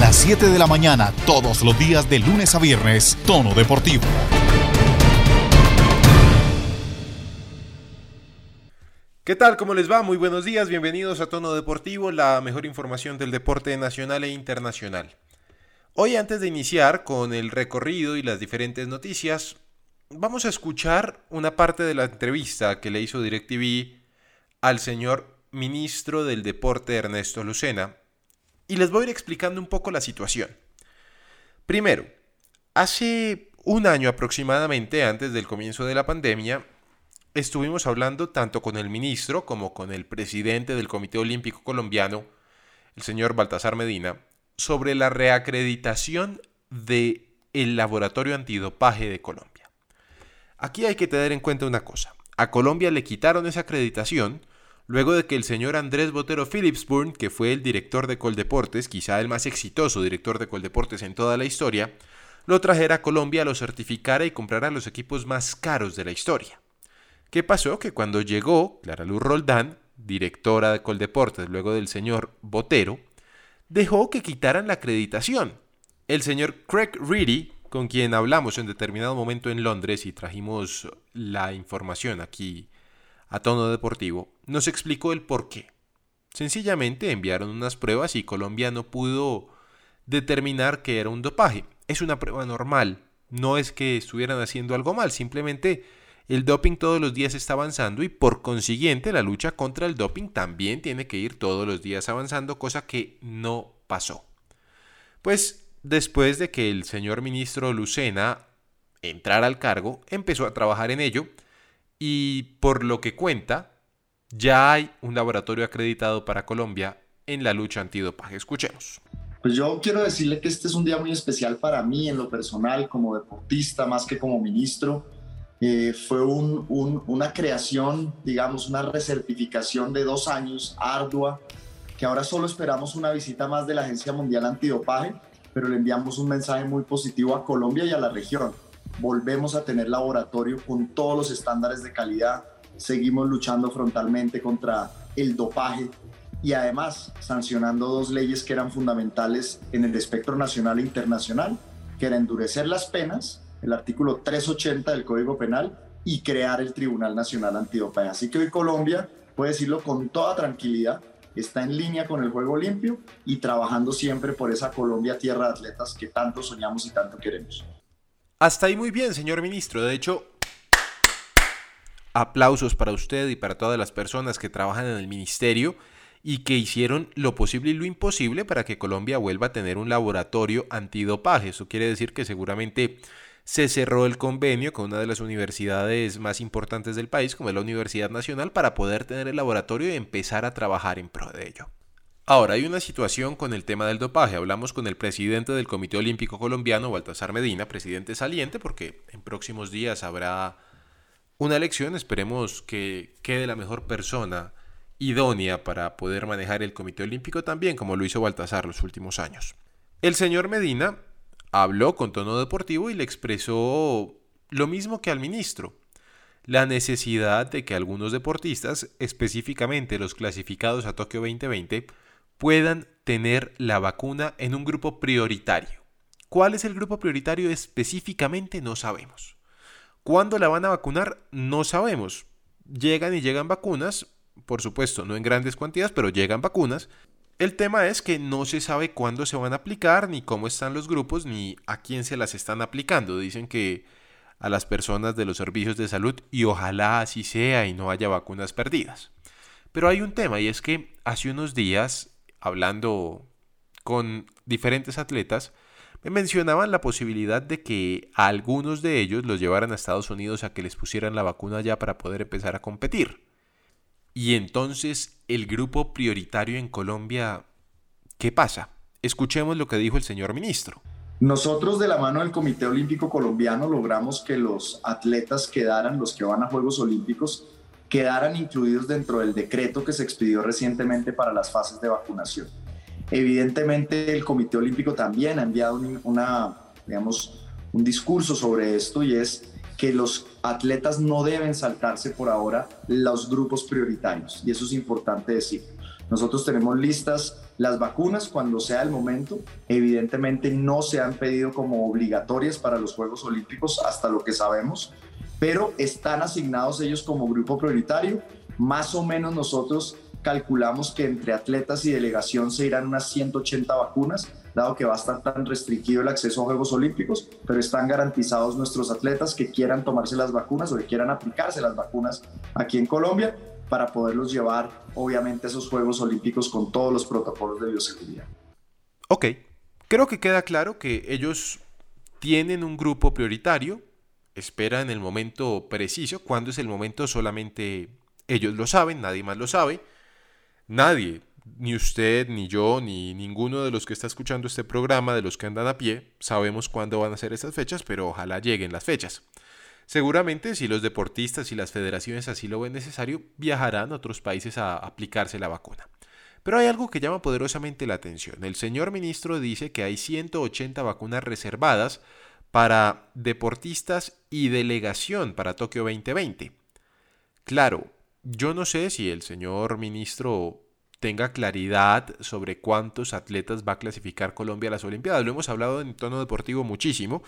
las 7 de la mañana, todos los días de lunes a viernes, Tono Deportivo. ¿Qué tal? ¿Cómo les va? Muy buenos días, bienvenidos a Tono Deportivo, la mejor información del deporte nacional e internacional. Hoy antes de iniciar con el recorrido y las diferentes noticias, vamos a escuchar una parte de la entrevista que le hizo DirecTV al señor ministro del Deporte Ernesto Lucena y les voy a ir explicando un poco la situación. Primero, hace un año aproximadamente antes del comienzo de la pandemia, estuvimos hablando tanto con el ministro como con el presidente del Comité Olímpico Colombiano, el señor Baltasar Medina, sobre la reacreditación del el laboratorio antidopaje de Colombia. Aquí hay que tener en cuenta una cosa. A Colombia le quitaron esa acreditación luego de que el señor Andrés Botero Philipsburn, que fue el director de Coldeportes, quizá el más exitoso director de Coldeportes en toda la historia, lo trajera a Colombia, lo certificara y comprara los equipos más caros de la historia. ¿Qué pasó? Que cuando llegó Clara Luz Roldán, directora de Coldeportes, luego del señor Botero, dejó que quitaran la acreditación. El señor Craig Reedy, con quien hablamos en determinado momento en Londres y trajimos la información aquí a tono deportivo, nos explicó el por qué. Sencillamente enviaron unas pruebas y Colombia no pudo determinar que era un dopaje. Es una prueba normal, no es que estuvieran haciendo algo mal, simplemente el doping todos los días está avanzando y por consiguiente la lucha contra el doping también tiene que ir todos los días avanzando, cosa que no pasó. Pues después de que el señor ministro Lucena entrara al cargo, empezó a trabajar en ello y por lo que cuenta, ya hay un laboratorio acreditado para Colombia en la lucha antidopaje. Escuchemos. Pues yo quiero decirle que este es un día muy especial para mí en lo personal, como deportista, más que como ministro. Eh, fue una creación, digamos, una recertificación de dos años ardua, que ahora solo esperamos una visita más de la Agencia Mundial Antidopaje, pero le enviamos un mensaje muy positivo a Colombia y a la región volvemos a tener laboratorio con todos los estándares de calidad, seguimos luchando frontalmente contra el dopaje y además sancionando dos leyes que eran fundamentales en el espectro nacional e internacional, que era endurecer las penas, el artículo 380 del Código Penal, y crear el Tribunal Nacional Antidopaje. Así que hoy Colombia, puede decirlo con toda tranquilidad, está en línea con el juego limpio y trabajando siempre por esa Colombia tierra de atletas que tanto soñamos y tanto queremos. Hasta ahí muy bien, señor ministro. De hecho, aplausos para usted y para todas las personas que trabajan en el ministerio y que hicieron lo posible y lo imposible para que Colombia vuelva a tener un laboratorio antidopaje. Eso quiere decir que seguramente se cerró el convenio con una de las universidades más importantes del país, como es la Universidad Nacional, para poder tener el laboratorio y empezar a trabajar en pro de ello. Ahora, hay una situación con el tema del dopaje. Hablamos con el presidente del Comité Olímpico Colombiano, Baltasar Medina, presidente saliente, porque en próximos días habrá una elección. Esperemos que quede la mejor persona idónea para poder manejar el Comité Olímpico también, como lo hizo Baltasar los últimos años. El señor Medina habló con tono deportivo y le expresó lo mismo que al ministro, la necesidad de que algunos deportistas, específicamente los clasificados a Tokio 2020, puedan tener la vacuna en un grupo prioritario. ¿Cuál es el grupo prioritario específicamente? No sabemos. ¿Cuándo la van a vacunar? No sabemos. Llegan y llegan vacunas, por supuesto, no en grandes cuantías, pero llegan vacunas. El tema es que no se sabe cuándo se van a aplicar, ni cómo están los grupos, ni a quién se las están aplicando. Dicen que a las personas de los servicios de salud y ojalá así sea y no haya vacunas perdidas. Pero hay un tema y es que hace unos días hablando con diferentes atletas, me mencionaban la posibilidad de que algunos de ellos los llevaran a Estados Unidos a que les pusieran la vacuna ya para poder empezar a competir. Y entonces el grupo prioritario en Colombia, ¿qué pasa? Escuchemos lo que dijo el señor ministro. Nosotros de la mano del Comité Olímpico Colombiano logramos que los atletas quedaran, los que van a Juegos Olímpicos, quedaran incluidos dentro del decreto que se expidió recientemente para las fases de vacunación. Evidentemente, el Comité Olímpico también ha enviado una, digamos, un discurso sobre esto y es que los atletas no deben saltarse por ahora los grupos prioritarios y eso es importante decir. Nosotros tenemos listas Las vacunas, cuando sea el momento, evidentemente no se han pedido como obligatorias para los Juegos Olímpicos hasta lo que sabemos, pero están asignados ellos como grupo prioritario. Más o menos nosotros calculamos que entre atletas y delegación se irán unas 180 vacunas, dado que va a estar tan restringido el acceso a Juegos Olímpicos, pero están garantizados nuestros atletas que quieran tomarse las vacunas o que quieran aplicarse las vacunas aquí en Colombia para poderlos llevar, obviamente, a esos Juegos Olímpicos con todos los protocolos de bioseguridad. Ok, creo que queda claro que ellos tienen un grupo prioritario, esperan el momento preciso, cuando es el momento solamente ellos lo saben, nadie más lo sabe, nadie, ni usted, ni yo, ni ninguno de los que está escuchando este programa, de los que andan a pie, sabemos cuándo van a ser esas fechas, pero ojalá lleguen las fechas. Seguramente si los deportistas y las federaciones así lo ven necesario, viajarán a otros países a aplicarse la vacuna. Pero hay algo que llama poderosamente la atención. El señor ministro dice que hay 180 vacunas reservadas para deportistas y delegación para Tokio 2020. Claro, yo no sé si el señor ministro tenga claridad sobre cuántos atletas va a clasificar Colombia a las Olimpiadas. Lo hemos hablado en tono deportivo muchísimo.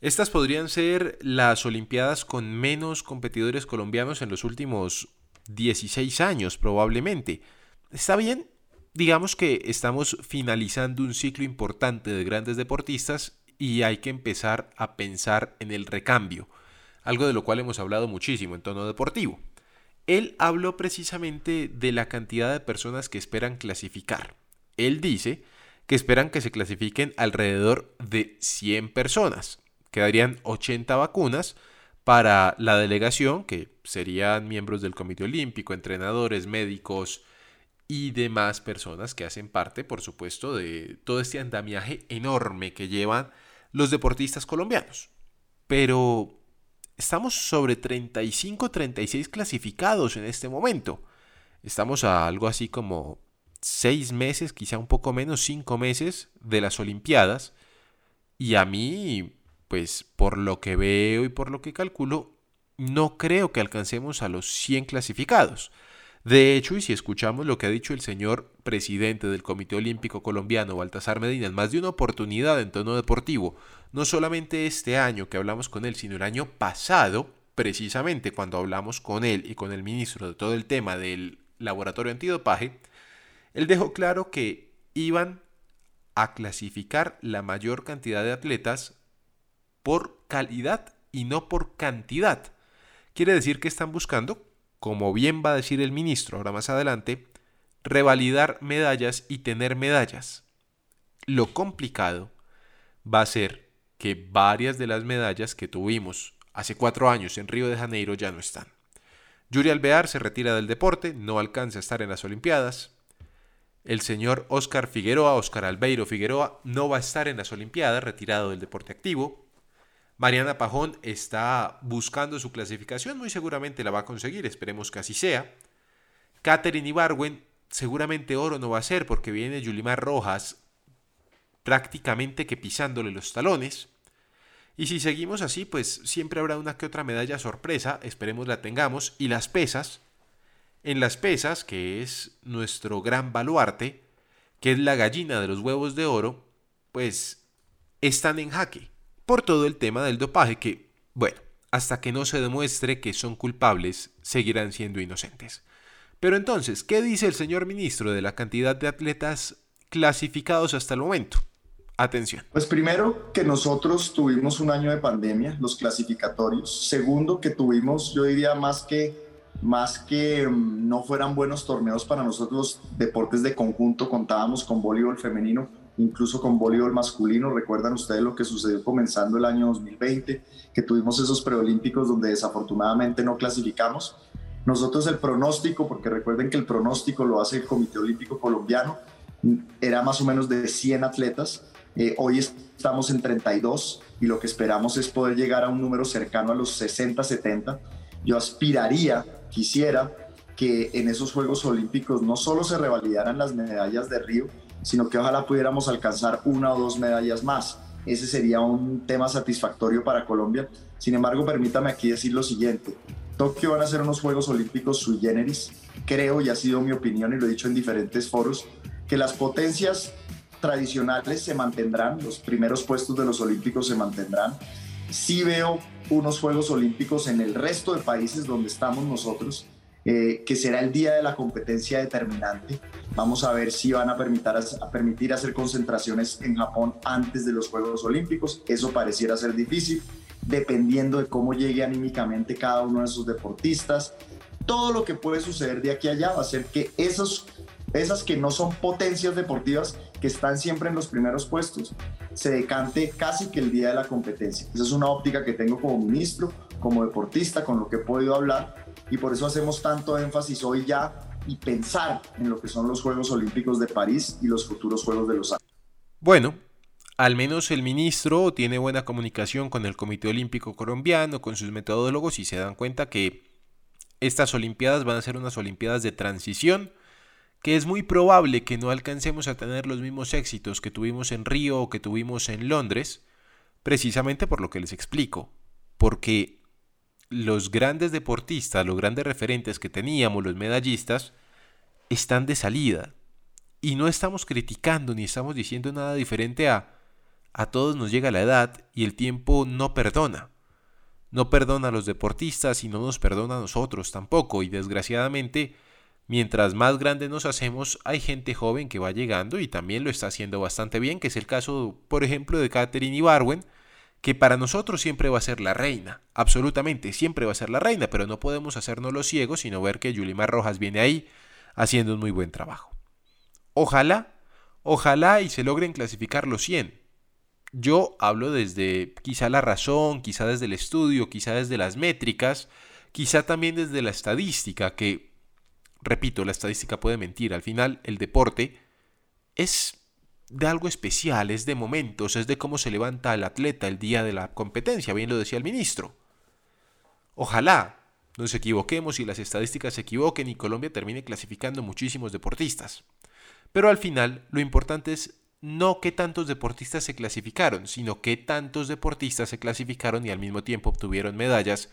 Estas podrían ser las Olimpiadas con menos competidores colombianos en los últimos 16 años probablemente. ¿Está bien? Digamos que estamos finalizando un ciclo importante de grandes deportistas y hay que empezar a pensar en el recambio, algo de lo cual hemos hablado muchísimo en tono deportivo. Él habló precisamente de la cantidad de personas que esperan clasificar. Él dice que esperan que se clasifiquen alrededor de 100 personas quedarían 80 vacunas para la delegación, que serían miembros del Comité Olímpico, entrenadores, médicos y demás personas que hacen parte, por supuesto, de todo este andamiaje enorme que llevan los deportistas colombianos. Pero estamos sobre 35, 36 clasificados en este momento. Estamos a algo así como seis meses, quizá un poco menos, cinco meses de las Olimpiadas. Y a mí pues por lo que veo y por lo que calculo, no creo que alcancemos a los 100 clasificados. De hecho, y si escuchamos lo que ha dicho el señor presidente del Comité Olímpico Colombiano, Baltasar Medina, en más de una oportunidad en tono deportivo, no solamente este año que hablamos con él, sino el año pasado, precisamente cuando hablamos con él y con el ministro de todo el tema del laboratorio antidopaje, él dejó claro que iban a clasificar la mayor cantidad de atletas por calidad y no por cantidad. Quiere decir que están buscando, como bien va a decir el ministro ahora más adelante, revalidar medallas y tener medallas. Lo complicado va a ser que varias de las medallas que tuvimos hace cuatro años en Río de Janeiro ya no están. Yuri Alvear se retira del deporte, no alcanza a estar en las Olimpiadas. El señor Oscar Figueroa, Oscar Albeiro Figueroa, no va a estar en las Olimpiadas, retirado del deporte activo. Mariana Pajón está buscando su clasificación, muy seguramente la va a conseguir, esperemos que así sea. Katherine Ibarwen, seguramente oro no va a ser porque viene Yulimar Rojas prácticamente que pisándole los talones. Y si seguimos así, pues siempre habrá una que otra medalla sorpresa, esperemos la tengamos. Y las pesas, en las pesas, que es nuestro gran baluarte, que es la gallina de los huevos de oro, pues están en jaque por todo el tema del dopaje que, bueno, hasta que no se demuestre que son culpables, seguirán siendo inocentes. Pero entonces, ¿qué dice el señor ministro de la cantidad de atletas clasificados hasta el momento? Atención. Pues primero que nosotros tuvimos un año de pandemia, los clasificatorios. Segundo que tuvimos, yo diría más que más que mm, no fueran buenos torneos para nosotros deportes de conjunto, contábamos con voleibol femenino incluso con voleibol masculino. Recuerdan ustedes lo que sucedió comenzando el año 2020, que tuvimos esos preolímpicos donde desafortunadamente no clasificamos. Nosotros el pronóstico, porque recuerden que el pronóstico lo hace el Comité Olímpico Colombiano, era más o menos de 100 atletas. Eh, hoy estamos en 32 y lo que esperamos es poder llegar a un número cercano a los 60, 70. Yo aspiraría, quisiera que en esos Juegos Olímpicos no solo se revalidaran las medallas de Río, sino que ojalá pudiéramos alcanzar una o dos medallas más. Ese sería un tema satisfactorio para Colombia. Sin embargo, permítame aquí decir lo siguiente. Tokio van a ser unos Juegos Olímpicos sui generis. Creo, y ha sido mi opinión y lo he dicho en diferentes foros, que las potencias tradicionales se mantendrán, los primeros puestos de los Olímpicos se mantendrán. Sí veo unos Juegos Olímpicos en el resto de países donde estamos nosotros, eh, que será el día de la competencia determinante. Vamos a ver si van a permitir, hacer concentraciones en Japón antes de los Juegos Olímpicos. Eso pareciera ser difícil, dependiendo de cómo llegue anímicamente cada uno de esos deportistas. Todo lo que puede suceder de aquí allá va a ser que esos, esas que no son potencias deportivas, que están siempre en los primeros puestos, se decante casi que el día de la competencia. Esa es una óptica que tengo como ministro, como deportista, con lo que he podido hablar y por eso hacemos tanto énfasis hoy ya y pensar en lo que son los Juegos Olímpicos de París y los futuros Juegos de Los Ángeles. Bueno, al menos el ministro tiene buena comunicación con el Comité Olímpico Colombiano, con sus metodólogos y se dan cuenta que estas Olimpiadas van a ser unas Olimpiadas de transición, que es muy probable que no alcancemos a tener los mismos éxitos que tuvimos en Río o que tuvimos en Londres, precisamente por lo que les explico, porque los grandes deportistas, los grandes referentes que teníamos, los medallistas, están de salida. Y no estamos criticando ni estamos diciendo nada diferente a a todos nos llega la edad y el tiempo no perdona. No perdona a los deportistas y no nos perdona a nosotros tampoco. Y desgraciadamente, mientras más grandes nos hacemos, hay gente joven que va llegando y también lo está haciendo bastante bien, que es el caso, por ejemplo, de Katherine Ibarwen, que para nosotros siempre va a ser la reina, absolutamente, siempre va a ser la reina, pero no podemos hacernos los ciegos, sino ver que Yulimar Rojas viene ahí haciendo un muy buen trabajo. Ojalá, ojalá y se logren clasificar los 100. Yo hablo desde quizá la razón, quizá desde el estudio, quizá desde las métricas, quizá también desde la estadística, que, repito, la estadística puede mentir, al final el deporte es de algo especial, es de momentos, es de cómo se levanta el atleta el día de la competencia, bien lo decía el ministro. Ojalá nos equivoquemos y las estadísticas se equivoquen y Colombia termine clasificando muchísimos deportistas. Pero al final lo importante es no qué tantos deportistas se clasificaron, sino qué tantos deportistas se clasificaron y al mismo tiempo obtuvieron medallas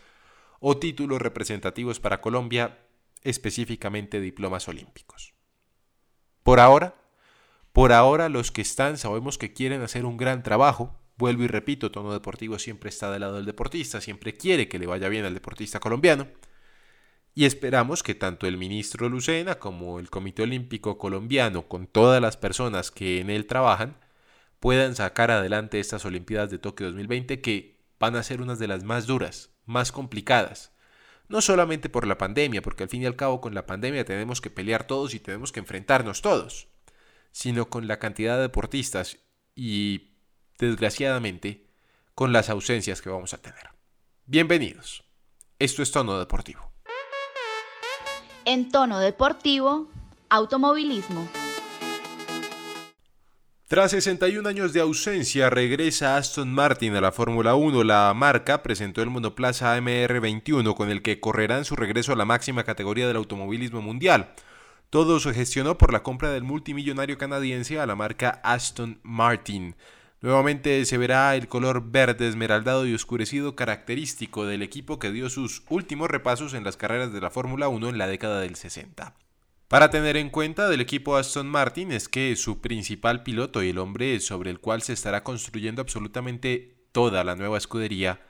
o títulos representativos para Colombia, específicamente diplomas olímpicos. Por ahora, por ahora los que están sabemos que quieren hacer un gran trabajo. Vuelvo y repito, Tono Deportivo siempre está del lado del deportista, siempre quiere que le vaya bien al deportista colombiano. Y esperamos que tanto el ministro Lucena como el Comité Olímpico Colombiano, con todas las personas que en él trabajan, puedan sacar adelante estas Olimpiadas de Tokio 2020 que van a ser unas de las más duras, más complicadas. No solamente por la pandemia, porque al fin y al cabo con la pandemia tenemos que pelear todos y tenemos que enfrentarnos todos sino con la cantidad de deportistas y, desgraciadamente, con las ausencias que vamos a tener. Bienvenidos. Esto es Tono Deportivo. En Tono Deportivo, automovilismo. Tras 61 años de ausencia, regresa Aston Martin a la Fórmula 1. La marca presentó el monoplaza AMR21 con el que correrá en su regreso a la máxima categoría del automovilismo mundial. Todo se gestionó por la compra del multimillonario canadiense a la marca Aston Martin. Nuevamente se verá el color verde esmeraldado y oscurecido característico del equipo que dio sus últimos repasos en las carreras de la Fórmula 1 en la década del 60. Para tener en cuenta del equipo Aston Martin es que su principal piloto y el hombre sobre el cual se estará construyendo absolutamente toda la nueva escudería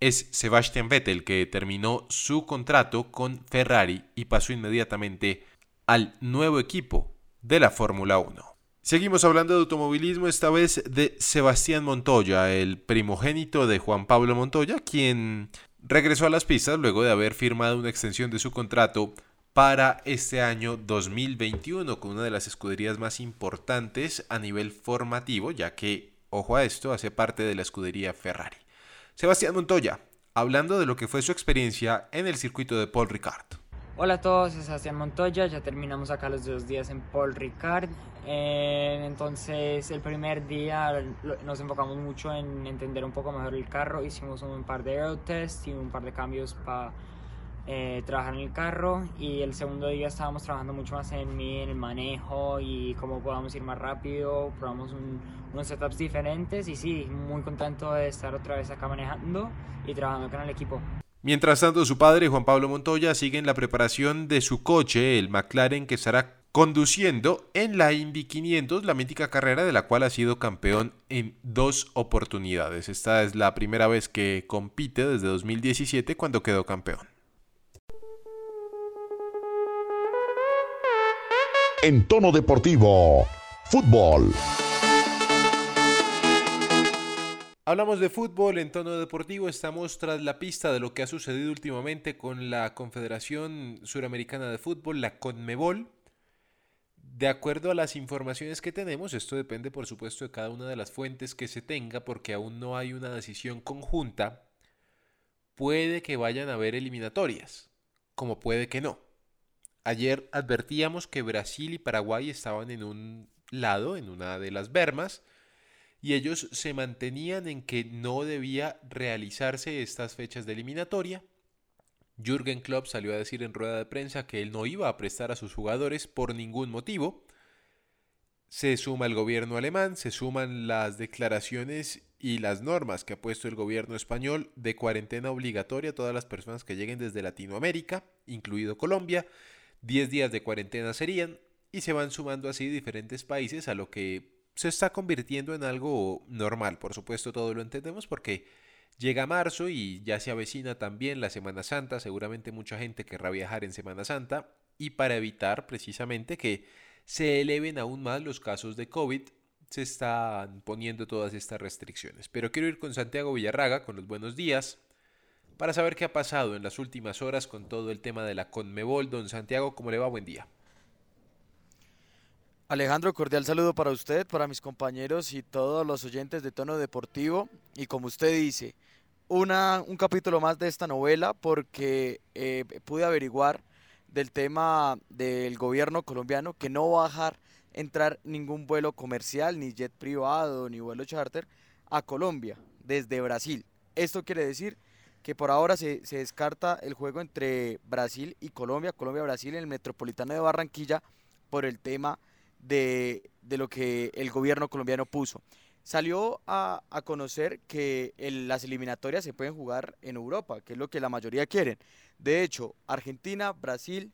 es Sebastian Vettel, que terminó su contrato con Ferrari y pasó inmediatamente al nuevo equipo de la Fórmula 1. Seguimos hablando de automovilismo, esta vez de Sebastián Montoya, el primogénito de Juan Pablo Montoya, quien regresó a las pistas luego de haber firmado una extensión de su contrato para este año 2021 con una de las escuderías más importantes a nivel formativo, ya que, ojo a esto, hace parte de la escudería Ferrari. Sebastián Montoya, hablando de lo que fue su experiencia en el circuito de Paul Ricard. Hola a todos, es Sebastián Montoya, ya terminamos acá los dos días en Paul Ricard. Eh, entonces el primer día nos enfocamos mucho en entender un poco mejor el carro, hicimos un par de aerotests y un par de cambios para eh, trabajar en el carro y el segundo día estábamos trabajando mucho más en mí, en el manejo y cómo podamos ir más rápido, probamos unos setups diferentes y sí, muy contento de estar otra vez acá manejando y trabajando con el equipo. Mientras tanto, su padre, Juan Pablo Montoya, sigue en la preparación de su coche, el McLaren, que estará conduciendo en la Indy 500, la mítica carrera de la cual ha sido campeón en dos oportunidades. Esta es la primera vez que compite desde 2017 cuando quedó campeón. En tono deportivo, fútbol. Hablamos de fútbol en tono deportivo, estamos tras la pista de lo que ha sucedido últimamente con la Confederación Suramericana de Fútbol, la CONMEBOL. De acuerdo a las informaciones que tenemos, esto depende por supuesto de cada una de las fuentes que se tenga porque aún no hay una decisión conjunta, puede que vayan a haber eliminatorias, como puede que no. Ayer advertíamos que Brasil y Paraguay estaban en un lado, en una de las bermas, y ellos se mantenían en que no debía realizarse estas fechas de eliminatoria. Jürgen Klopp salió a decir en rueda de prensa que él no iba a prestar a sus jugadores por ningún motivo. Se suma el gobierno alemán, se suman las declaraciones y las normas que ha puesto el gobierno español de cuarentena obligatoria a todas las personas que lleguen desde Latinoamérica, incluido Colombia. 10 días de cuarentena serían y se van sumando así diferentes países a lo que se está convirtiendo en algo normal. Por supuesto, todo lo entendemos porque llega marzo y ya se avecina también la Semana Santa. Seguramente mucha gente querrá viajar en Semana Santa y para evitar precisamente que se eleven aún más los casos de COVID, se están poniendo todas estas restricciones. Pero quiero ir con Santiago Villarraga, con los buenos días, para saber qué ha pasado en las últimas horas con todo el tema de la Conmebol. Don Santiago, ¿cómo le va? Buen día. Alejandro, cordial saludo para usted, para mis compañeros y todos los oyentes de Tono Deportivo. Y como usted dice, una, un capítulo más de esta novela porque eh, pude averiguar del tema del gobierno colombiano que no va a dejar entrar ningún vuelo comercial, ni jet privado, ni vuelo charter a Colombia desde Brasil. Esto quiere decir que por ahora se, se descarta el juego entre Brasil y Colombia, Colombia-Brasil en el Metropolitano de Barranquilla por el tema de, lo que el gobierno colombiano puso. Salió a, conocer que las eliminatorias se pueden jugar en Europa, que es lo que la mayoría quieren. De hecho, Argentina, Brasil,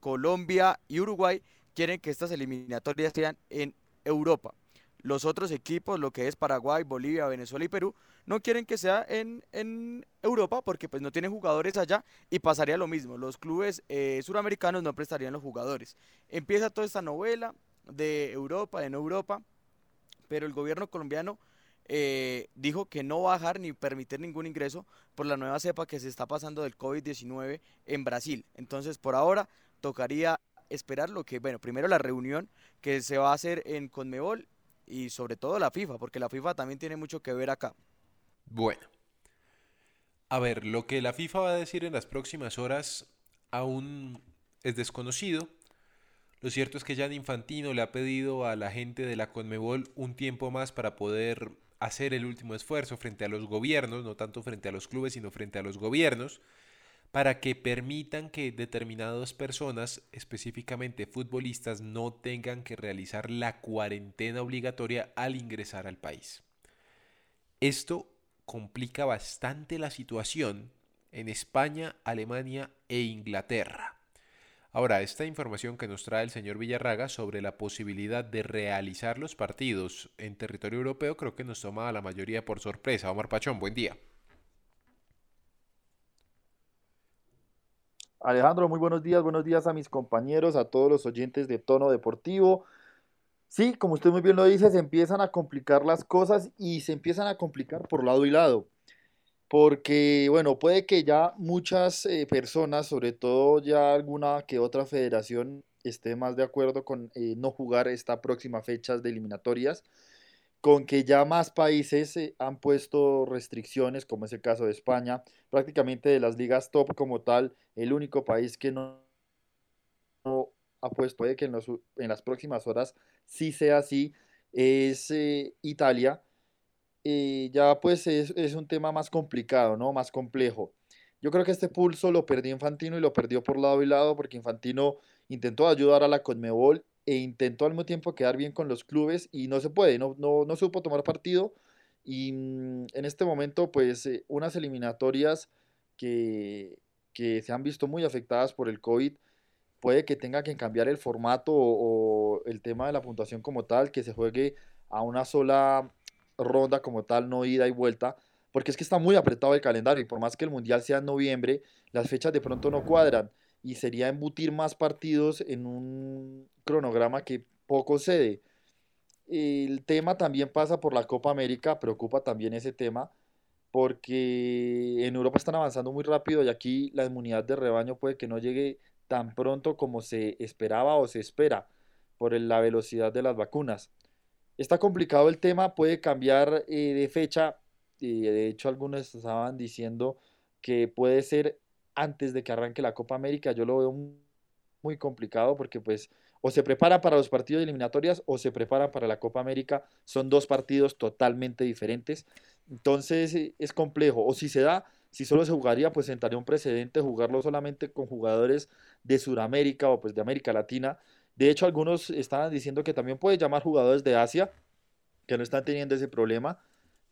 Colombia y Uruguay quieren que estas eliminatorias sean en Europa. Los otros equipos, lo que es Paraguay, Bolivia, Venezuela y Perú, no quieren que sea en, Europa porque pues no tienen jugadores allá y pasaría lo mismo. Los clubes eh, suramericanos no prestarían los jugadores. Empieza toda esta novela, de Europa, en Europa, pero el gobierno colombiano eh, dijo que no va a bajar ni permitir ningún ingreso por la nueva cepa que se está pasando del COVID-19 en Brasil. Entonces, por ahora, tocaría esperar lo que, bueno, primero la reunión que se va a hacer en Conmebol y sobre todo la FIFA, porque la FIFA también tiene mucho que ver acá. Bueno, a ver, lo que la FIFA va a decir en las próximas horas aún es desconocido. Lo cierto es que Jan Infantino le ha pedido a la gente de la Conmebol un tiempo más para poder hacer el último esfuerzo frente a los gobiernos, no tanto frente a los clubes, sino frente a los gobiernos, para que permitan que determinadas personas, específicamente futbolistas, no tengan que realizar la cuarentena obligatoria al ingresar al país. Esto complica bastante la situación en España, Alemania e Inglaterra. Ahora, esta información que nos trae el señor Villarraga sobre la posibilidad de realizar los partidos en territorio europeo creo que nos toma a la mayoría por sorpresa. Omar Pachón, buen día. Alejandro, muy buenos días, buenos días a mis compañeros, a todos los oyentes de Tono Deportivo. Sí, como usted muy bien lo dice, se empiezan a complicar las cosas y se empiezan a complicar por lado y lado porque, bueno, puede que ya muchas eh, personas, sobre todo ya alguna que otra federación, esté más de acuerdo con eh, no jugar esta próxima fecha de eliminatorias, con que ya más países eh, han puesto restricciones, como es el caso de España, prácticamente de las ligas top como tal, el único país que no, ha puesto, puede que en, en, las próximas horas sí sea así, es Italia ya pues es, es, un tema más complicado, ¿no? Más complejo. Yo creo que este pulso lo perdió Infantino y lo perdió por lado y lado porque Infantino intentó ayudar a la Conmebol e intentó al mismo tiempo quedar bien con los clubes y no se puede, no, no, no supo tomar partido y mm, en este momento pues eh, unas eliminatorias que, que se han visto muy afectadas por el COVID puede que tenga que cambiar el formato o, el tema de la puntuación como tal, que se juegue a una sola ronda como tal, no ida y vuelta, porque es que está muy apretado el calendario y por más que el Mundial sea en noviembre, las fechas de pronto no cuadran y sería embutir más partidos en un cronograma que poco cede. El tema también pasa por la Copa América, preocupa también ese tema, porque en Europa están avanzando muy rápido y aquí la inmunidad de rebaño puede que no llegue tan pronto como se esperaba o se espera por la velocidad de las vacunas. Está complicado el tema, puede cambiar eh, de fecha, y de hecho algunos estaban diciendo que puede ser antes de que arranque la Copa América, yo lo veo muy complicado porque pues o se preparan para los partidos eliminatorias o se preparan para la Copa América, son dos partidos totalmente diferentes, entonces eh, es complejo, o si se da, si solo se jugaría, pues sentaría un precedente jugarlo solamente con jugadores de Sudamérica o pues de América Latina. De hecho, algunos estaban diciendo que también puede llamar jugadores de Asia, que no están teniendo ese problema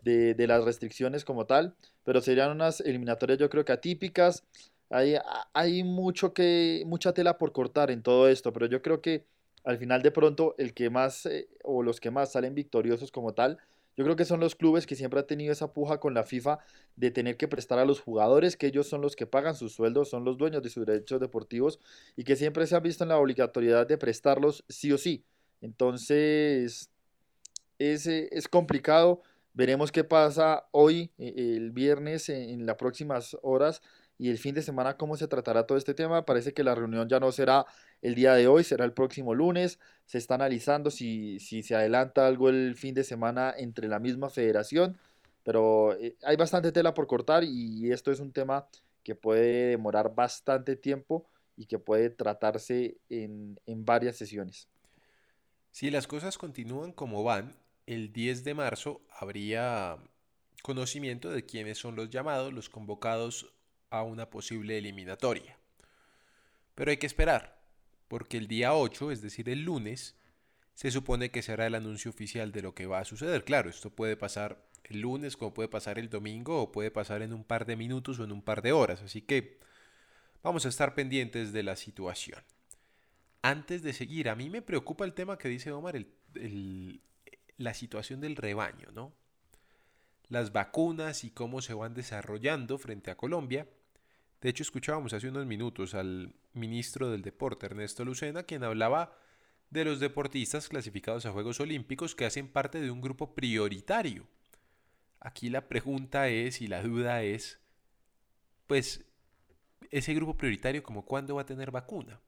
de, las restricciones como tal, pero serían unas eliminatorias yo creo que atípicas. Hay, hay mucho que, mucha tela por cortar en todo esto, pero yo creo que al final de pronto el que más eh, o los que más salen victoriosos como tal yo creo que son los clubes que siempre han tenido esa puja con la FIFA de tener que prestar a los jugadores, que ellos son los que pagan sus sueldos, son los dueños de sus derechos deportivos y que siempre se han visto en la obligatoriedad de prestarlos sí o sí. Entonces, es, es complicado. Veremos qué pasa hoy, e, el viernes, en las próximas horas y el fin de semana cómo se tratará todo este tema. Parece que la reunión ya no será el día de hoy, será el próximo lunes. Se está analizando si, si se adelanta algo el fin de semana entre la misma federación, pero eh, hay bastante tela por cortar y esto es un tema que puede demorar bastante tiempo y que puede tratarse en, en varias sesiones. Si las cosas continúan como van, el 10 de marzo habría conocimiento de quiénes son los llamados, los convocados a una posible eliminatoria. Pero hay que esperar, porque el día 8, es decir, el lunes, se supone que será el anuncio oficial de lo que va a suceder. Claro, esto puede pasar el lunes, como puede pasar el domingo, o puede pasar en un par de minutos o en un par de horas. Así que vamos a estar pendientes de la situación. Antes de seguir, a mí me preocupa el tema que dice Omar, la situación del rebaño, ¿no? Las vacunas y cómo se van desarrollando frente a Colombia de hecho, escuchábamos hace unos minutos al ministro del Deporte, Ernesto Lucena, quien hablaba de los deportistas clasificados a Juegos Olímpicos que hacen parte de un grupo prioritario. Aquí la pregunta es y la duda es, pues, ese grupo prioritario como cuándo va a tener vacuna.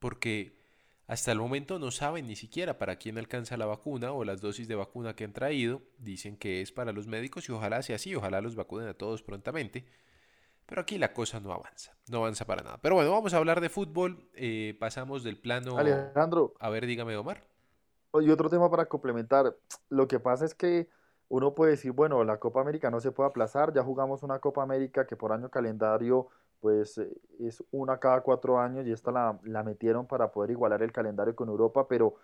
Porque hasta el momento no saben ni siquiera para quién alcanza la vacuna o las dosis de vacuna que han traído. Dicen que es para los médicos y ojalá sea así, ojalá los vacunen a todos prontamente. Pero aquí la cosa no avanza, no avanza para nada. Pero bueno, vamos a hablar de fútbol. Eh, pasamos del plano. Alejandro. A ver, dígame, Omar. Y otro tema para complementar. Lo que pasa es que uno puede decir, bueno, la Copa América no se puede aplazar. Ya jugamos una Copa América que por año calendario, pues eh, es una cada cuatro años y esta la, la metieron para poder igualar el calendario con Europa, pero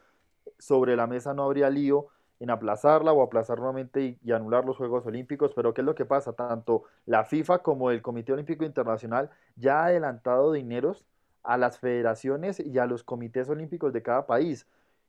sobre la mesa no habría lío en aplazarla o aplazar nuevamente y, anular los Juegos Olímpicos, pero ¿qué es lo que pasa? Tanto la FIFA como el Comité Olímpico Internacional ya ha adelantado dineros a las federaciones y a los comités olímpicos de cada país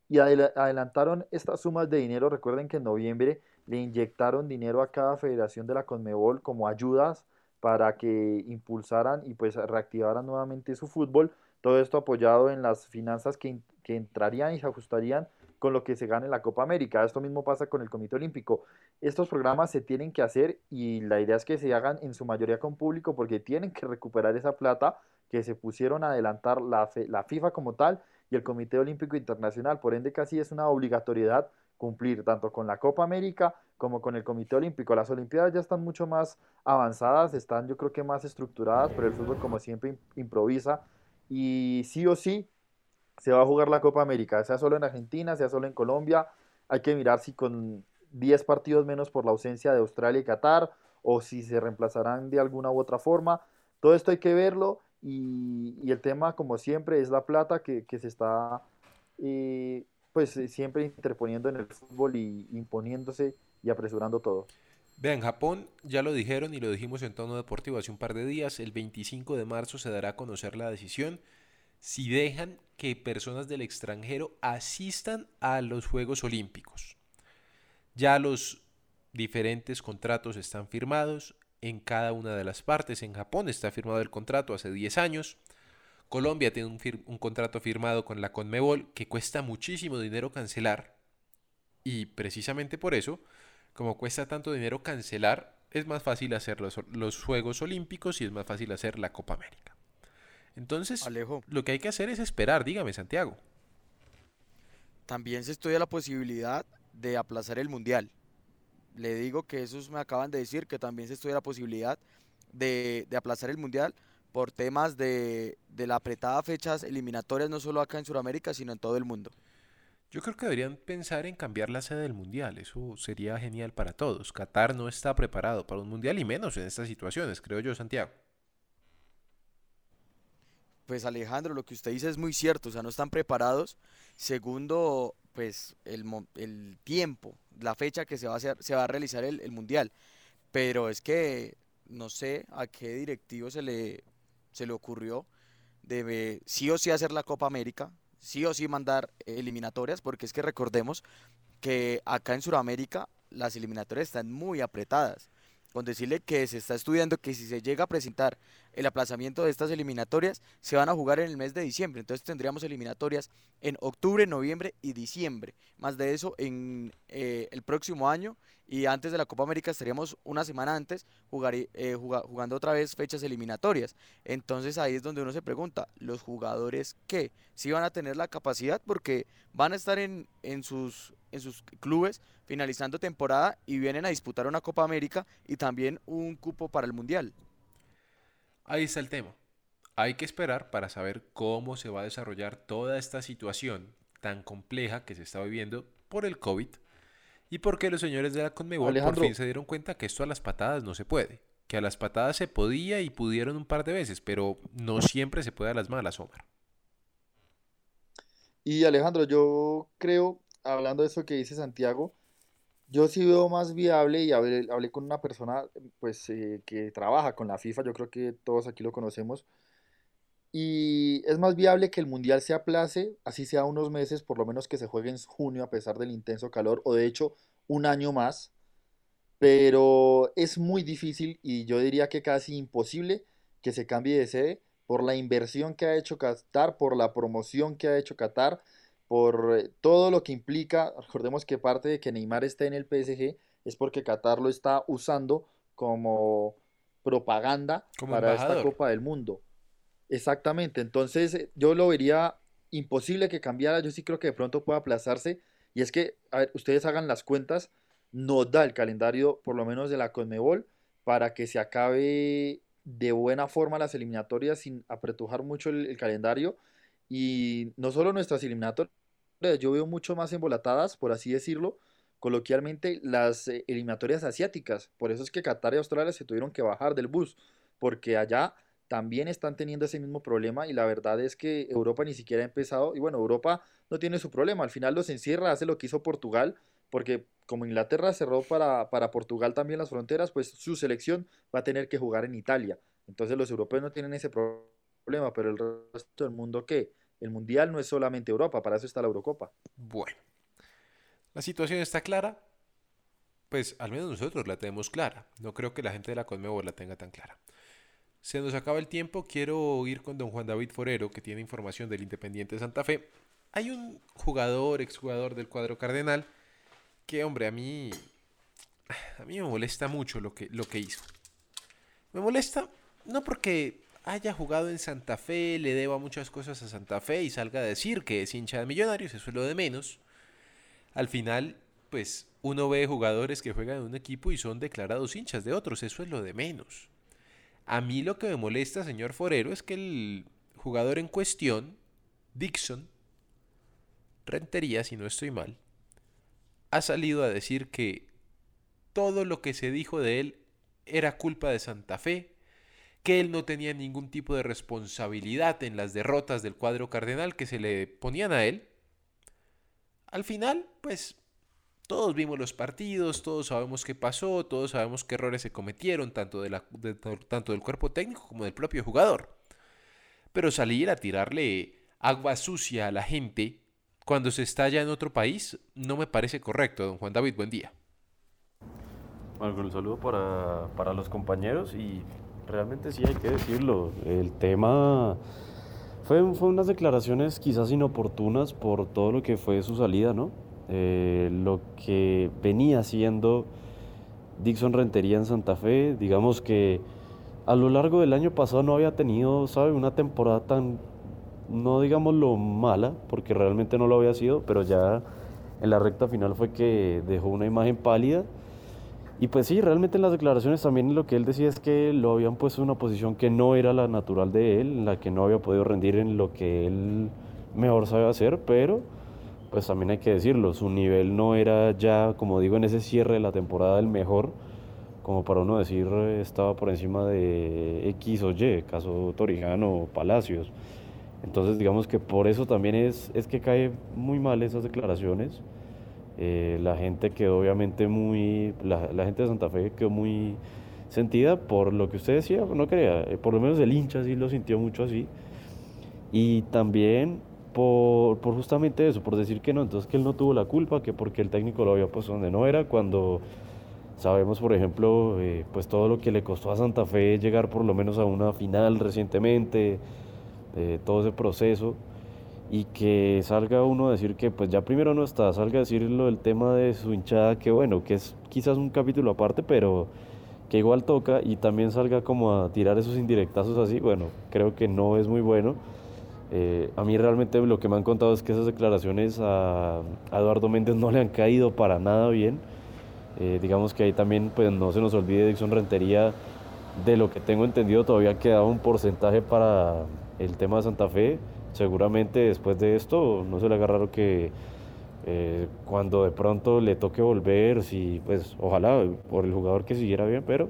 y adelantaron estas sumas de dinero. Recuerden que en noviembre le inyectaron dinero a cada federación de la Conmebol como ayudas para que impulsaran y pues reactivaran nuevamente su fútbol. Todo esto apoyado en las finanzas que, que entrarían y se ajustarían con lo que se gane la Copa América. Esto mismo pasa con el Comité Olímpico. Estos programas se tienen que hacer y la idea es que se hagan en su mayoría con público porque tienen que recuperar esa plata que se pusieron a adelantar la, la FIFA como tal y el Comité Olímpico Internacional. Por ende, casi es una obligatoriedad cumplir tanto con la Copa América como con el Comité Olímpico. Las Olimpiadas ya están mucho más avanzadas, están yo creo que más estructuradas, pero el fútbol como siempre improvisa y sí o sí se va a jugar la Copa América, sea solo en Argentina, sea solo en Colombia. Hay que mirar si con 10 partidos menos por la ausencia de Australia y Qatar o si se reemplazarán de alguna u otra forma. Todo esto hay que verlo y, el tema, como siempre, es la plata que, se está eh, pues siempre interponiendo en el fútbol y imponiéndose y apresurando todo. Vean, Japón ya lo dijeron y lo dijimos en tono deportivo hace un par de días, el 25 de marzo se dará a conocer la decisión si dejan que personas del extranjero asistan a los Juegos Olímpicos. Ya los diferentes contratos están firmados en cada una de las partes. En Japón está firmado el contrato hace 10 años. Colombia tiene un, contrato firmado con la Conmebol que cuesta muchísimo dinero cancelar. Y precisamente por eso, como cuesta tanto dinero cancelar, es más fácil hacer los, los Juegos Olímpicos y es más fácil hacer la Copa América. Entonces, Alejo. lo que hay que hacer es esperar, dígame Santiago. También se estudia la posibilidad de aplazar el Mundial. Le digo que esos me acaban de decir que también se estudia la posibilidad de, de aplazar el Mundial por temas de, de la apretada fechas eliminatorias, no solo acá en Sudamérica, sino en todo el mundo. Yo creo que deberían pensar en cambiar la sede del Mundial, eso sería genial para todos. Qatar no está preparado para un Mundial y menos en estas situaciones, creo yo, Santiago. Pues Alejandro, lo que usted dice es muy cierto, o sea, no están preparados. Segundo, pues el, el tiempo, la fecha que se va a, hacer, se va a realizar el, Mundial. Pero es que no sé a qué directivo se le, se le ocurrió de sí o sí hacer la Copa América, sí o sí mandar eliminatorias, porque es que recordemos que acá en Sudamérica las eliminatorias están muy apretadas. Con decirle que se está estudiando que si se llega a presentar el aplazamiento de estas eliminatorias, se van a jugar en el mes de diciembre. Entonces tendríamos eliminatorias en octubre, noviembre y diciembre. Más de eso en eh, el próximo año y antes de la Copa América estaríamos una semana antes eh, jugando otra vez fechas eliminatorias. Entonces ahí es donde uno se pregunta, ¿los jugadores qué? ¿Si van a tener la capacidad? Porque van a estar en, en, sus, en sus clubes finalizando temporada y vienen a disputar una Copa América y también un cupo para el Mundial. Ahí está el tema. Hay que esperar para saber cómo se va a desarrollar toda esta situación tan compleja que se está viviendo por el COVID y porque los señores de la Conmebol por fin se dieron cuenta que esto a las patadas no se puede. Que a las patadas se podía y pudieron un par de veces, pero no siempre se puede a las malas, Omar. Y Alejandro, yo creo, hablando de eso que dice Santiago, yo sí veo más viable y hablé, con una persona pues eh, que trabaja con la FIFA, yo creo que todos aquí lo conocemos, y es más viable que el Mundial se aplace, así sea unos meses, por lo menos que se juegue en junio a pesar del intenso calor, o de hecho un año más. Pero es muy difícil y yo diría que casi imposible que se cambie de sede por la inversión que ha hecho Qatar, por la promoción que ha hecho Qatar, por eh, todo lo que implica. Recordemos que parte de que Neymar esté en el PSG es porque Qatar lo está usando como propaganda para esta Copa del Mundo. Exactamente, entonces eh, yo lo vería imposible que cambiara, yo sí creo que de pronto pueda aplazarse, y es que, a ver, ustedes hagan las cuentas, no da el calendario, por lo menos de la Conmebol, para que se acabe de buena forma las eliminatorias sin apretujar mucho el, calendario, y no solo nuestras eliminatorias, yo veo mucho más embolatadas, por así decirlo, coloquialmente, las eh, eliminatorias asiáticas, por eso es que Qatar y Australia se tuvieron que bajar del bus, porque allá también están teniendo ese mismo problema y la verdad es que Europa ni siquiera ha empezado y bueno, Europa no tiene su problema, al final los encierra, hace lo que hizo Portugal, porque como Inglaterra cerró para, para Portugal también las fronteras, pues su selección va a tener que jugar en Italia. Entonces los europeos no tienen ese problema, pero el resto del mundo qué? El Mundial no es solamente Europa, para eso está la Eurocopa. Bueno, la situación está clara, pues al menos nosotros la tenemos clara. No creo que la gente de la Conmebol la tenga tan clara. Se nos acaba el tiempo, quiero ir con don Juan David Forero, que tiene información del Independiente Santa Fe. Hay un jugador, exjugador del cuadro cardenal, que hombre, a mí, a mí me molesta mucho lo que, lo que hizo. Me molesta no porque haya jugado en Santa Fe, le deba muchas cosas a Santa Fe y salga a decir que es hincha de millonarios, eso es lo de menos. Al final, pues uno ve jugadores que juegan en un equipo y son declarados hinchas de otros, eso es lo de menos. A mí lo que me molesta, señor Forero, es que el jugador en cuestión, Dixon, Rentería, si no estoy mal, ha salido a decir que todo lo que se dijo de él era culpa de Santa Fe, que él no tenía ningún tipo de responsabilidad en las derrotas del cuadro cardenal que se le ponían a él. Al final, pues todos vimos los partidos, todos sabemos qué pasó, todos sabemos qué errores se cometieron, tanto, tanto del cuerpo técnico como del propio jugador. pero salir a tirarle agua sucia a la gente cuando se está ya en otro país no me parece correcto, don Juan David, buen día. Bueno, un saludo para, para los compañeros y realmente sí hay que decirlo, el tema fue, fue unas declaraciones quizás inoportunas por todo lo que fue su salida, ¿no? Eh, lo que venía haciendo Dixon Rentería en Santa Fe, digamos que a lo largo del año pasado no había tenido, ¿sabe? Una temporada tan, no digamos lo mala, porque realmente no lo había sido, pero ya en la recta final fue que dejó una imagen pálida. Y pues sí, realmente en las declaraciones también lo que él decía es que lo habían puesto en una posición que no era la natural de él, en la que no había podido rendir en lo que él mejor sabe hacer, pero pues también hay que decirlo, su nivel no era ya, como digo, en ese cierre de la temporada el mejor, como para uno decir estaba por encima de X o Y, caso Torijano Palacios. Entonces digamos que por eso también es, es que cae muy mal esas declaraciones. Eh, la gente quedó obviamente muy, la, gente de Santa Fe quedó muy sentida por lo que usted decía, no crea, eh, por lo menos el hincha sí lo sintió mucho así. Y también por, por, justamente eso, por decir que no, entonces que él no tuvo la culpa, que porque el técnico lo había puesto donde no era, cuando sabemos, por ejemplo, eh, pues todo lo que le costó a Santa Fe llegar por lo menos a una final recientemente, eh, todo ese proceso, y que salga uno a decir que pues ya primero no está, salga a decir lo del tema de su hinchada, que bueno, que es quizás un capítulo aparte, pero que igual toca, y también salga como a tirar esos indirectazos así, bueno, creo que no es muy bueno. Eh, a mí realmente lo que me han contado es que esas declaraciones a, Eduardo Méndez no le han caído para nada bien. Eh, digamos que ahí también pues no se nos olvide Dixon Rentería, de lo que tengo entendido todavía quedaba un porcentaje para el tema de Santa Fe. Seguramente después de esto no se le haga raro que eh, cuando de pronto le toque volver, si pues ojalá por el jugador que siguiera bien, pero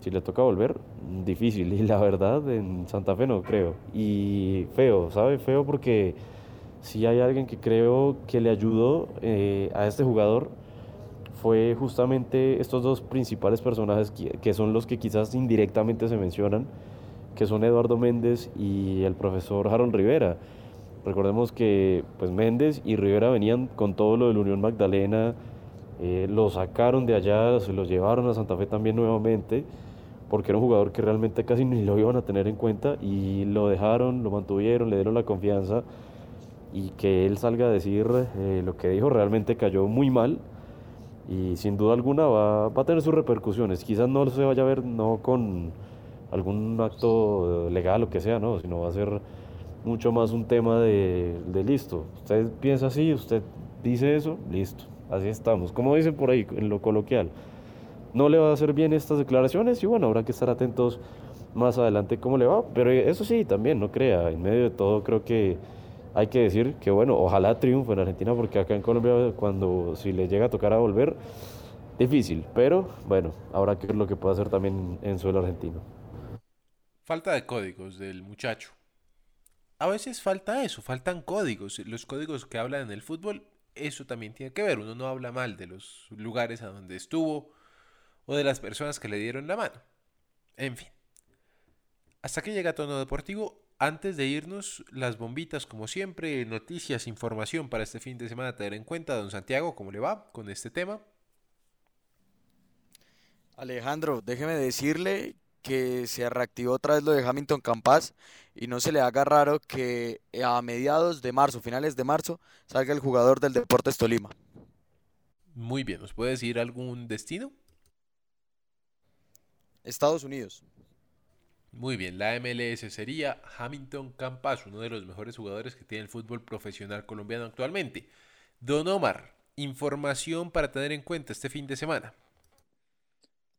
si le toca volver, difícil. Y la verdad, en Santa Fe no creo. Y feo, ¿sabe? Feo porque si hay alguien que creo que le ayudó eh, a este jugador, fue justamente estos dos principales personajes que, son los que quizás indirectamente se mencionan, que son Eduardo Méndez y el profesor Jaron Rivera. Recordemos que pues Méndez y Rivera venían con todo lo de la Unión Magdalena, eh, lo sacaron de allá, se lo llevaron a Santa Fe también nuevamente porque era un jugador que realmente casi ni lo iban a tener en cuenta y lo dejaron, lo mantuvieron, le dieron la confianza y que él salga a decir eh, lo que dijo realmente cayó muy mal y sin duda alguna va, a tener sus repercusiones. Quizás no se vaya a ver no con algún acto legal o que sea, no, sino va a ser mucho más un tema de, de listo. Usted piensa así, usted dice eso, listo, así estamos. Como dicen por ahí en lo coloquial no le va a hacer bien estas declaraciones y bueno, habrá que estar atentos más adelante cómo le va. Pero eso sí, también, no crea, en medio de todo creo que hay que decir que bueno, ojalá triunfe en Argentina porque acá en Colombia cuando si le llega a tocar a volver, difícil, pero bueno, habrá que ver lo que puede hacer también en suelo argentino. Falta de códigos del muchacho. A veces falta eso, faltan códigos. Los códigos que hablan en el fútbol, eso también tiene que ver. Uno no habla mal de los lugares a donde estuvo, o de las personas que le dieron la mano. En fin. Hasta que llega Tono Deportivo. Antes de irnos, las bombitas, como siempre, noticias, información para este fin de semana tener en cuenta. Don Santiago, ¿cómo le va con este tema? Alejandro, déjeme decirle que se reactivó otra vez lo de Hamilton Campas y no se le haga raro que a mediados de marzo, finales de marzo, salga el jugador del Deportes Tolima. Muy bien, ¿nos puede decir algún destino? Estados Unidos. Muy bien, la MLS sería Hamilton Campas, uno de los mejores jugadores que tiene el fútbol profesional colombiano actualmente. Don Omar, información para tener en cuenta este fin de semana.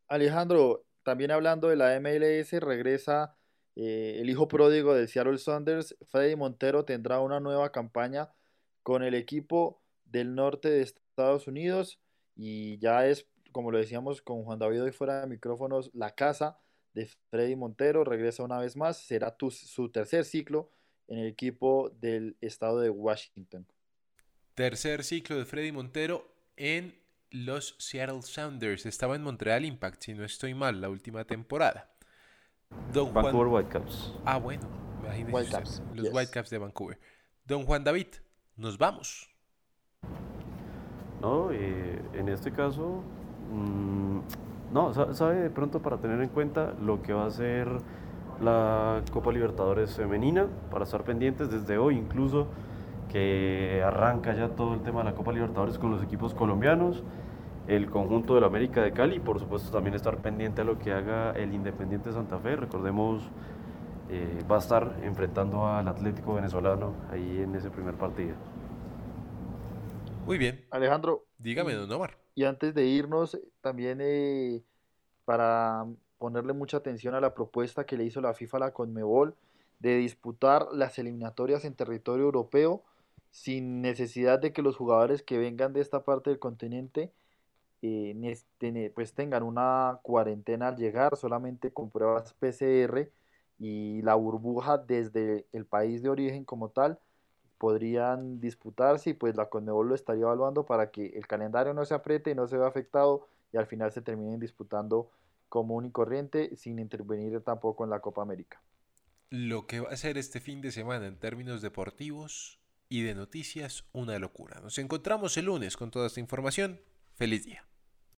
Alejandro, también hablando de la MLS, regresa eh, el hijo pródigo del Seattle Saunders, Freddy Montero tendrá una nueva campaña con el equipo del norte de Estados Unidos y ya es como lo decíamos con Juan David hoy fuera de micrófonos, la casa de Freddy Montero regresa una vez más, será su tercer ciclo en el equipo del estado de Washington. Tercer ciclo de Freddy Montero en los Seattle Sounders. Estaba en Montreal Impact, si no estoy mal, la última temporada. Vancouver Whitecaps. Ah, bueno, Imagínese Whitecaps, usted, los yes. Whitecaps de Vancouver. Don Juan David, nos vamos. No, eh, en este caso, mm, no, sa- sabe de pronto para tener en cuenta lo que va a ser la Copa Libertadores femenina, para estar pendientes desde hoy incluso, que arranca ya todo el tema de la Copa Libertadores con los equipos colombianos, el conjunto del América de Cali, y por supuesto también estar pendiente a lo que haga el Independiente Santa Fe, recordemos, eh, va a estar enfrentando al Atlético Venezolano ahí en ese primer partido. Muy bien. Alejandro, Dígame, don Omar. Y antes de irnos, también eh, para ponerle mucha atención a la propuesta que le hizo la FIFA a la Conmebol de disputar las eliminatorias en territorio europeo sin necesidad de que los jugadores que vengan de esta parte del continente eh, pues tengan una cuarentena al llegar, solamente con pruebas PCR y la burbuja desde el país de origen como tal podrían disputarse y pues la Conmebol lo estaría evaluando para que el calendario no se apriete y no se vea afectado y al final se terminen disputando común y corriente sin intervenir tampoco en la Copa América. Lo que va a ser este fin de semana en términos deportivos y de noticias, una locura. Nos encontramos el lunes con toda esta información. Feliz día.